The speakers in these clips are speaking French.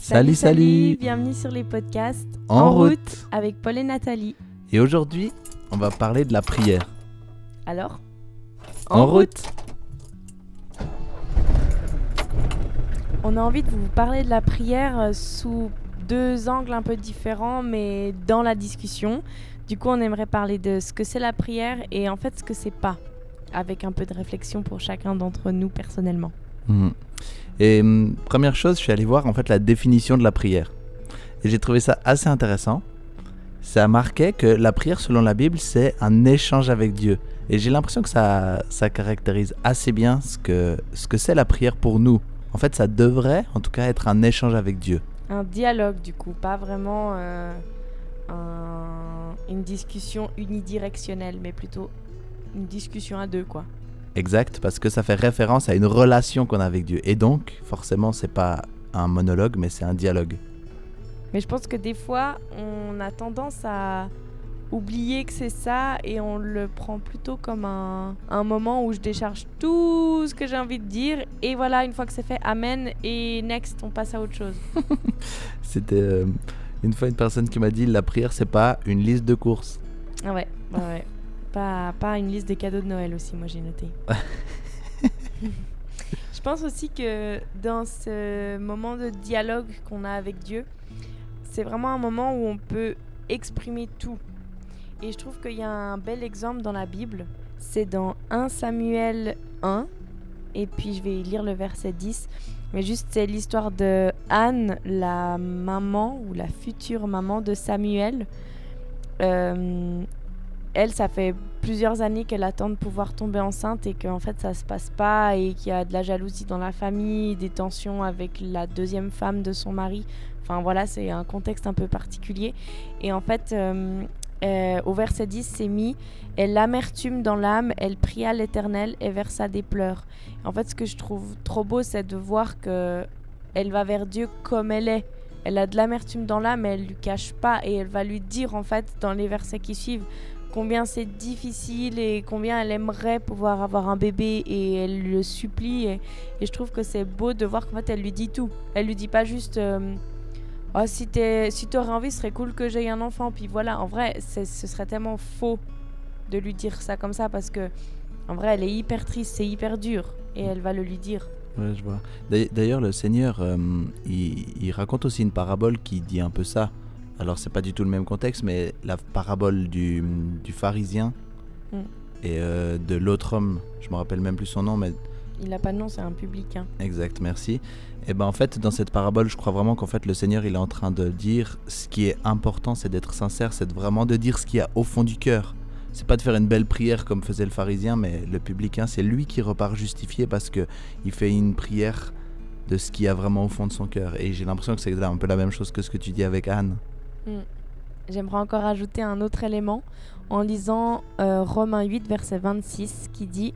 Salut, salut. Bienvenue sur les podcasts En route. avec Paul et Nathalie. Et aujourd'hui, on va parler de la prière. Alors En, route. On a envie de vous parler de la prière euh, sous deux angles un peu différents, mais dans la discussion. Du coup, on aimerait parler de ce que c'est la prière et en fait ce que c'est pas, avec un peu de réflexion pour chacun d'entre nous personnellement. Mhm. Et hum, première chose, je suis allé voir en fait la définition de la prière. Et j'ai trouvé ça assez intéressant. Ça marquait que la prière, selon la Bible, c'est un échange avec Dieu. Et j'ai l'impression que ça, ça caractérise assez bien ce que ce que c'est la prière pour nous. En fait, ça devrait, en tout cas, être un échange avec Dieu. Un dialogue, du coup, pas vraiment euh, un- une discussion unidirectionnelle, mais plutôt une discussion à deux, quoi. Exact, parce que ça fait référence à une relation qu'on a avec Dieu. Et donc, forcément, c'est pas un monologue, mais c'est un dialogue. Mais je pense que des fois, on a tendance à oublier que c'est ça et on le prend plutôt comme un, un moment où je décharge tout ce que j'ai envie de dire. Et voilà, une fois que c'est fait, amen. Et next, on passe à autre chose. C'était euh, une fois une personne qui m'a dit la prière, c'est pas une liste de courses. Ah ouais, ouais, ouais. Pas, pas une liste des cadeaux de Noël aussi, moi j'ai noté. je pense aussi que dans ce moment de dialogue qu'on a avec Dieu, c'est vraiment un moment où on peut exprimer tout. Et je trouve qu'il y a un bel exemple dans la Bible. C'est dans 1 Samuel 1. Et puis je vais lire le verset 10. Mais juste, c'est l'histoire de Anne, la maman ou la future maman de Samuel. Euh, elle, ça fait plusieurs années qu'elle attend de pouvoir tomber enceinte et qu'en fait ça se passe pas et qu'il y a de la jalousie dans la famille, des tensions avec la deuxième femme de son mari. Enfin voilà, c'est un contexte un peu particulier. Et en fait, euh, euh, au verset 10, c'est mis Et l'amertume dans l'âme, elle pria l'Éternel et versa des pleurs. En fait, ce que je trouve trop beau, c'est de voir que elle va vers Dieu comme elle est. Elle a de l'amertume dans l'âme, elle lui cache pas et elle va lui dire en fait dans les versets qui suivent combien c'est difficile et combien elle aimerait pouvoir avoir un bébé et elle le supplie et, je trouve que c'est beau de voir qu'en fait elle lui dit tout. Elle lui dit pas juste euh, oh si t'es si t'aurais envie ce serait cool que j'aie un enfant puis voilà en vrai ce serait tellement faux de lui dire ça comme ça parce que en vrai elle est hyper triste c'est hyper dur et elle va le lui dire. Ouais, je vois. D'ailleurs- le Seigneur, euh, il raconte aussi une parabole qui dit un peu ça. Alors, c'est pas du tout le même contexte, mais la parabole du, du pharisien Mm. et euh, de l'autre homme, je me rappelle même plus son nom, mais Il a pas de nom c'est un public hein. Exact, merci. Et ben en fait, dans cette parabole, je crois vraiment qu'en fait le Seigneur, il est en train de dire ce qui est important, c'est d'être sincère, c'est vraiment de dire ce qu'il y a au fond du cœur. C'est pas de faire une belle prière comme faisait le pharisien, mais le publicain, c'est lui qui repart justifié parce que il fait une prière de ce qu'il y a vraiment au fond de son cœur. Et j'ai l'impression que c'est un peu la même chose que ce que tu dis avec Anne. J'aimerais encore ajouter un autre élément en lisant euh, Romains 8, verset 26, qui dit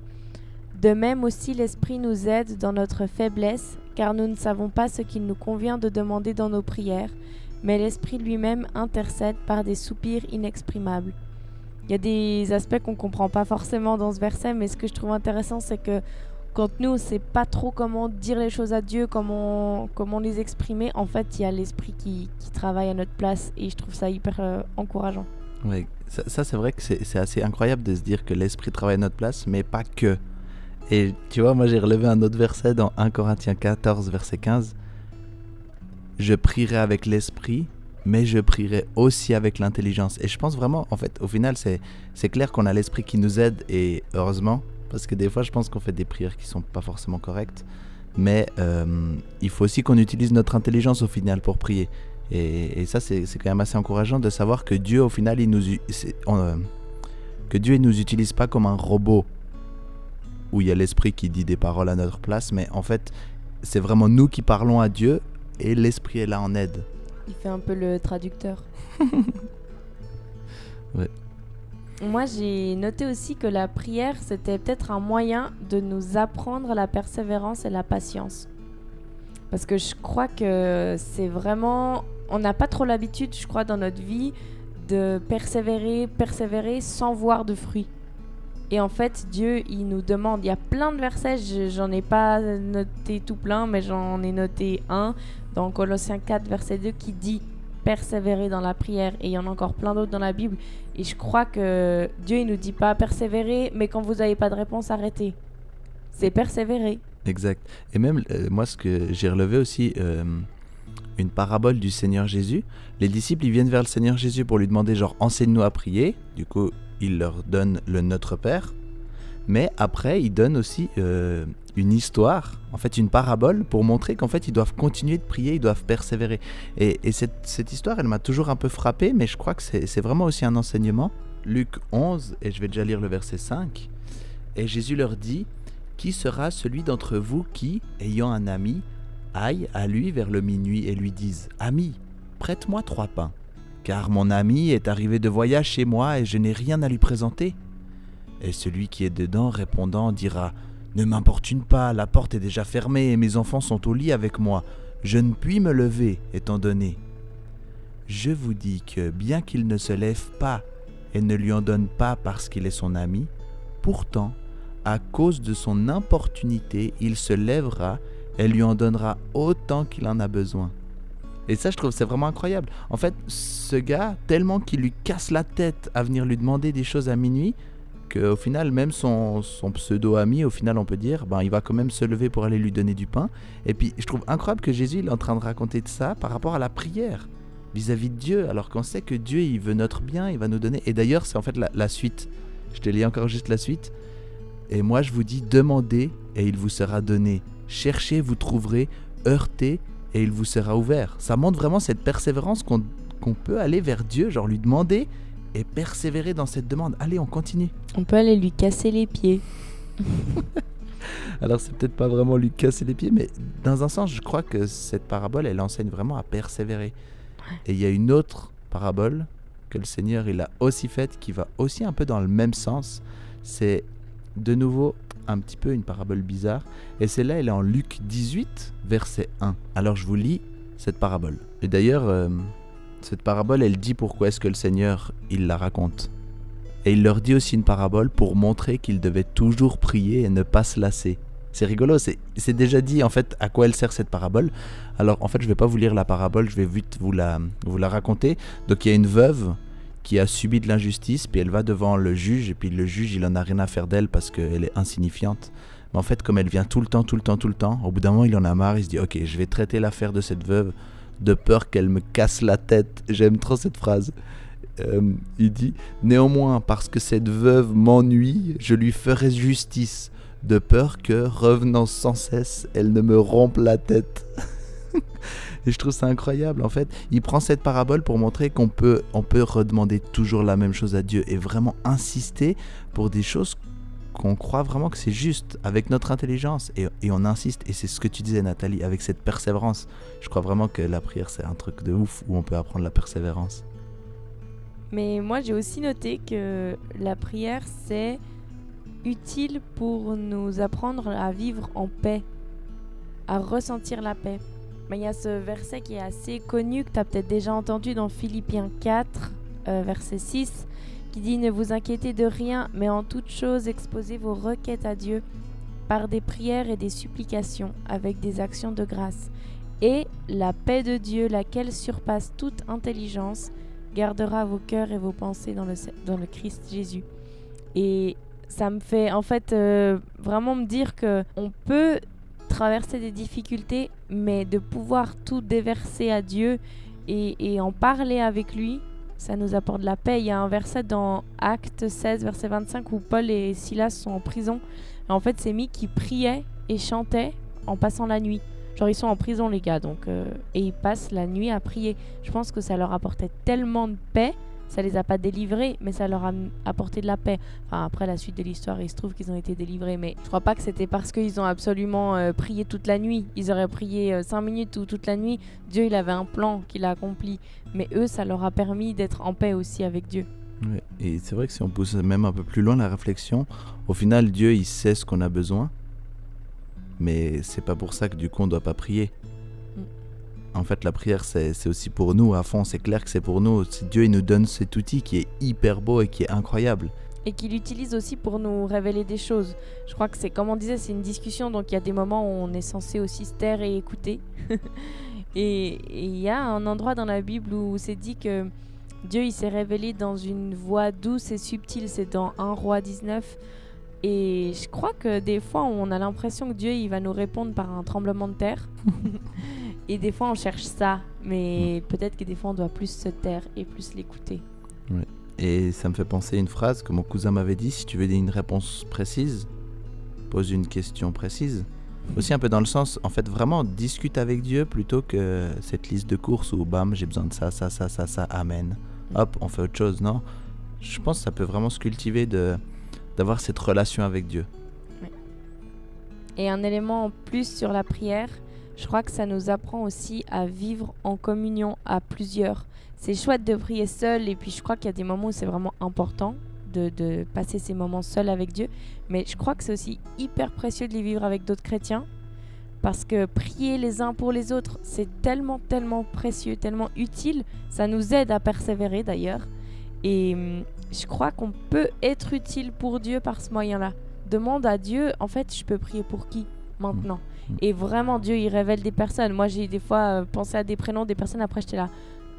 De même aussi l'Esprit nous aide dans notre faiblesse, car nous ne savons pas ce qu'il nous convient de demander dans nos prières, mais l'Esprit lui-même intercède par des soupirs inexprimables. Il y a des aspects qu'on ne comprend pas forcément dans ce verset, mais ce que je trouve intéressant, c'est que quand nous, on ne sait pas trop comment dire les choses à Dieu, comment, comment les exprimer, en fait, il y a l'Esprit qui, qui travaille à notre place, et je trouve ça hyper euh, encourageant. Ouais, ça, ça, c'est vrai que c'est assez incroyable de se dire que l'Esprit travaille à notre place, mais pas que. Et tu vois, moi j'ai relevé un autre verset dans 1 Corinthiens 14, verset 15. Je prierai avec l'Esprit, mais je prierai aussi avec l'intelligence. Et je pense vraiment, en fait, au final, c'est clair qu'on a l'Esprit qui nous aide, et heureusement, parce que des fois je pense qu'on fait des prières qui sont pas forcément correctes. Mais euh, il faut aussi qu'on utilise notre intelligence au final pour prier. Et, et ça, c'est quand même assez encourageant de savoir que Dieu, au final, il nous, on, euh, que Dieu, il nous utilise pas comme un robot où il y a l'esprit qui dit des paroles à notre place, mais en fait, c'est vraiment nous qui parlons à Dieu et l'esprit est là en aide. Il fait un peu le traducteur. Ouais. Moi, j'ai noté aussi que la prière, c'était peut-être un moyen de nous apprendre la persévérance et la patience. Parce que je crois que c'est vraiment... On n'a pas trop l'habitude, je crois, dans notre vie, de persévérer, persévérer sans voir de fruits. Et en fait, Dieu, il nous demande, il y a plein de versets, je- j'en ai pas noté tout plein, mais j'en ai noté un dans Colossiens 4, verset 2, qui dit persévérer dans la prière. Et il y en a encore plein d'autres dans la Bible. Et je crois que Dieu, il nous dit pas persévérer, mais quand vous n'avez pas de réponse, arrêtez. C'est persévérer. Exact. Et même, euh, moi, ce que j'ai relevé aussi, euh, une parabole du Seigneur Jésus. Les disciples, ils viennent vers le Seigneur Jésus pour lui demander, genre, enseigne-nous à prier. Du coup, il leur donne le Notre Père. Mais après, il donne aussi euh, une histoire, en fait, une parabole pour montrer qu'en fait, ils doivent continuer de prier, ils doivent persévérer. Et, et cette, histoire, elle m'a toujours un peu frappé, mais je crois que c'est c'est vraiment aussi un enseignement. Luc 11, et je vais déjà lire le verset 5. Et Jésus leur dit, qui sera celui d'entre vous qui, ayant un ami, aille à lui vers le minuit et lui dise Ami, prête-moi trois pains, car mon ami est arrivé de voyage chez moi et je n'ai rien à lui présenter Et celui qui est dedans répondant dira Ne m'importune pas, la porte est déjà fermée et mes enfants sont au lit avec moi. Je ne puis me lever, étant donné. Je vous dis que bien qu'il ne se lève pas et ne lui en donne pas parce qu'il est son ami, pourtant à cause de son importunité, il se lèvera et lui en donnera autant qu'il en a besoin. Et ça, je trouve, c'est vraiment incroyable. En fait, ce gars, tellement qu'il lui casse la tête à venir lui demander des choses à minuit, qu'au final, même son, pseudo-ami, au final, on peut dire, ben, il va quand même se lever pour aller lui donner du pain. Et puis, je trouve incroyable que Jésus, il est en train de raconter de ça par rapport à la prière vis-à-vis de Dieu, alors qu'on sait que Dieu, il veut notre bien, il va nous donner. Et d'ailleurs, c'est en fait la, suite. Je te lis encore juste la suite. Et moi je vous dis, demandez et il vous sera donné. Cherchez, vous trouverez. Heurtez et il vous sera ouvert. Ça montre vraiment cette persévérance qu'on peut aller vers Dieu, genre lui demander et persévérer dans cette demande. Allez, on continue. On peut aller lui casser les pieds. Alors c'est peut-être pas vraiment lui casser les pieds, mais dans un sens, je crois que cette parabole, elle enseigne vraiment à persévérer. Et il y a une autre parabole que le Seigneur il a aussi faite qui va aussi un peu dans le même sens. C'est de nouveau un petit peu une parabole bizarre. Et celle-là, elle est en Luc 18, verset 1. Alors je vous lis cette parabole. Et d'ailleurs, euh, cette parabole, elle dit pourquoi est-ce que le Seigneur, il la raconte. Et il leur dit aussi une parabole pour montrer qu'ils devaient toujours prier et ne pas se lasser. C'est rigolo, c'est déjà dit en fait à quoi elle sert cette parabole. Alors en fait, je vais pas vous lire la parabole, je vais vite vous la, vous la raconter. Donc il y a une veuve qui a subi de l'injustice, puis elle va devant le juge, et puis le juge, il en a rien à faire d'elle parce qu'elle est insignifiante. Mais en fait, comme elle vient tout le temps, tout le temps, tout le temps, au bout d'un moment, il en a marre, il se dit, ok, je vais traiter l'affaire de cette veuve de peur qu'elle me casse la tête. J'aime trop cette phrase. Euh, il dit, néanmoins, parce que cette veuve m'ennuie, je lui ferai justice, de peur que, revenant sans cesse, elle ne me rompe la tête. Et je trouve ça incroyable. En fait, il prend cette parabole pour montrer qu'on peut, on peut redemander toujours la même chose à Dieu et vraiment insister pour des choses qu'on croit vraiment que c'est juste avec notre intelligence. Et, on insiste. Et c'est ce que tu disais, Nathalie, avec cette persévérance. Je crois vraiment que la prière, c'est un truc de ouf où on peut apprendre la persévérance. Mais moi, j'ai aussi noté que la prière, c'est utile pour nous apprendre à vivre en paix, à ressentir la paix. Mais il y a ce verset qui est assez connu, que tu as peut-être déjà entendu dans Philippiens 4, euh, verset 6, qui dit Ne vous inquiétez de rien, mais en toute chose exposez vos requêtes à Dieu par des prières et des supplications, avec des actions de grâce. Et la paix de Dieu, laquelle surpasse toute intelligence, gardera vos cœurs et vos pensées dans le, dans le Christ Jésus. Et ça me fait en fait euh, vraiment me dire que on peut traverser des difficultés, mais de pouvoir tout déverser à Dieu et, et, en parler avec lui, ça nous apporte la paix. Il y a un verset dans Acte 16, verset 25, où Paul et Silas sont en prison. En fait, c'est mis qui priaient et chantaient en passant la nuit. Genre, ils sont en prison, les gars, donc, euh, et ils passent la nuit à prier. Je pense que ça leur apportait tellement de paix ça les a pas délivrés, mais ça leur a apporté de la paix. Après la suite de l'histoire, il se trouve qu'ils ont été délivrés, mais je crois pas que c'était parce qu'ils ont absolument euh, prié toute la nuit. Ils auraient prié 5 euh, minutes ou toute la nuit. Dieu, il avait un plan qu'il a accompli. Mais eux, ça leur a permis d'être en paix aussi avec Dieu. Et c'est vrai que si on pousse même un peu plus loin la réflexion, au final, Dieu, il sait ce qu'on a besoin. Mais c'est pas pour ça que du coup, on doit pas prier. En fait, la prière, c'est aussi pour nous à fond. C'est clair que c'est pour nous. Dieu, il nous donne cet outil qui est hyper beau et qui est incroyable. et qu'il utilise aussi pour nous révéler des choses. Je crois que c'est, comme on disait, c'est une discussion, donc il y a des moments où on est censé aussi se taire et écouter. et il y a un endroit dans la Bible où c'est dit que Dieu il s'est révélé dans une voix douce et subtile, c'est dans 1 roi 19. Et je crois que des fois on a l'impression que Dieu il va nous répondre par un tremblement de terre. et des fois on cherche ça, mais peut-être que des fois on doit plus se taire et plus l'écouter. Ouais. Et ça me fait penser à une phrase que mon cousin m'avait dit, si tu veux une réponse précise, pose une question précise. Aussi un peu dans le sens, en fait, vraiment discute avec Dieu plutôt que cette liste de courses où, bam, j'ai besoin de ça, ça, ça, ça, ça, amen. Hop, on fait autre chose, non? Je pense que ça peut vraiment se cultiver de d'avoir cette relation avec Dieu. Et un élément en plus sur la prière, je crois que ça nous apprend aussi à vivre en communion à plusieurs c'est chouette de prier seul et puis je crois qu'il y a des moments où c'est vraiment important de, passer ces moments seuls avec Dieu. Mais je crois que c'est aussi hyper précieux de les vivre avec d'autres chrétiens parce que prier les uns pour les autres, c'est tellement, tellement précieux, tellement utile. Ça nous aide à persévérer d'ailleurs. Et hum, je crois qu'on peut être utile pour Dieu par ce moyen-là. Demande à Dieu, en fait, je peux prier pour qui? Maintenant mmh. Et vraiment, Dieu, il révèle des personnes. Moi, j'ai des fois euh, pensé à des prénoms des personnes, après, j'étais là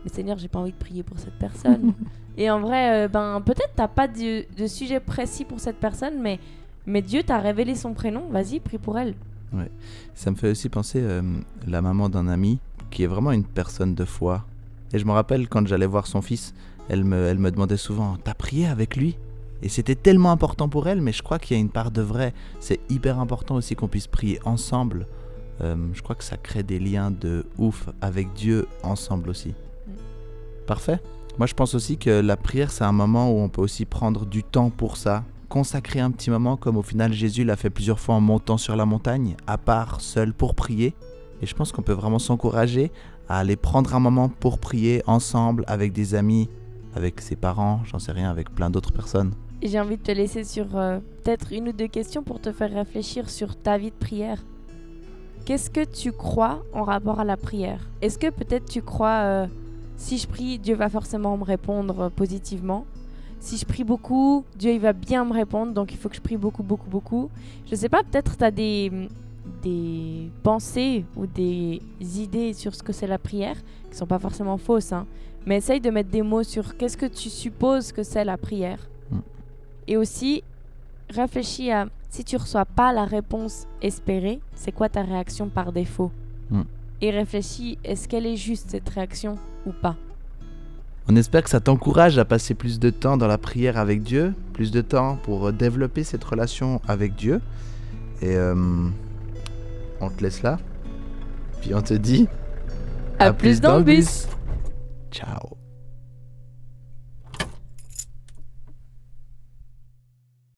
mais Seigneur, j'ai pas envie de prier pour cette personne. et en vrai, euh, ben peut-être t'as pas de, sujet précis pour cette personne, mais, mais Dieu t'a révélé son prénom. Vas-y, prie pour elle. Ouais. Ça me fait aussi penser euh, la maman d'un ami qui est vraiment une personne de foi. Et je me rappelle quand j'allais voir son fils, elle me, elle me demandait souvent T'as prié avec lui? Et c'était tellement important pour elle, mais je crois qu'il y a une part de vrai. C'est hyper important aussi qu'on puisse prier ensemble. Euh, je crois que ça crée des liens de ouf avec Dieu ensemble aussi. Parfait. Moi, je pense aussi que la prière, c'est un moment où on peut aussi prendre du temps pour ça. Consacrer un petit moment, comme au final Jésus l'a fait plusieurs fois en montant sur la montagne, à part, seul, pour prier. Et je pense qu'on peut vraiment s'encourager à aller prendre un moment pour prier ensemble, avec des amis, avec ses parents, j'en sais rien, avec plein d'autres personnes. J'ai envie de te laisser sur euh, peut-être une ou deux questions pour te faire réfléchir sur ta vie de prière. Qu'est-ce que tu crois en rapport à la prière? Est-ce que peut-être tu crois... Euh, si je prie, Dieu va forcément me répondre positivement? Si je prie beaucoup, Dieu il va bien me répondre, donc il faut que je prie beaucoup, beaucoup, beaucoup. Je sais pas, peut-être tu as des, des pensées ou des idées sur ce que c'est la prière, qui sont pas forcément fausses, hein. mais essaye de mettre des mots sur qu'est-ce que tu supposes que c'est la prière. Et aussi, réfléchis à si tu reçois pas la réponse espérée, c'est quoi ta réaction par défaut mm. Et réfléchis, est-ce qu'elle est juste cette réaction ou pas. On espère que ça t'encourage à passer plus de temps dans la prière avec Dieu, plus de temps pour euh, développer cette relation avec Dieu. Et euh, on te laisse là. Puis on te dit à, plus, dans le bus. Ciao.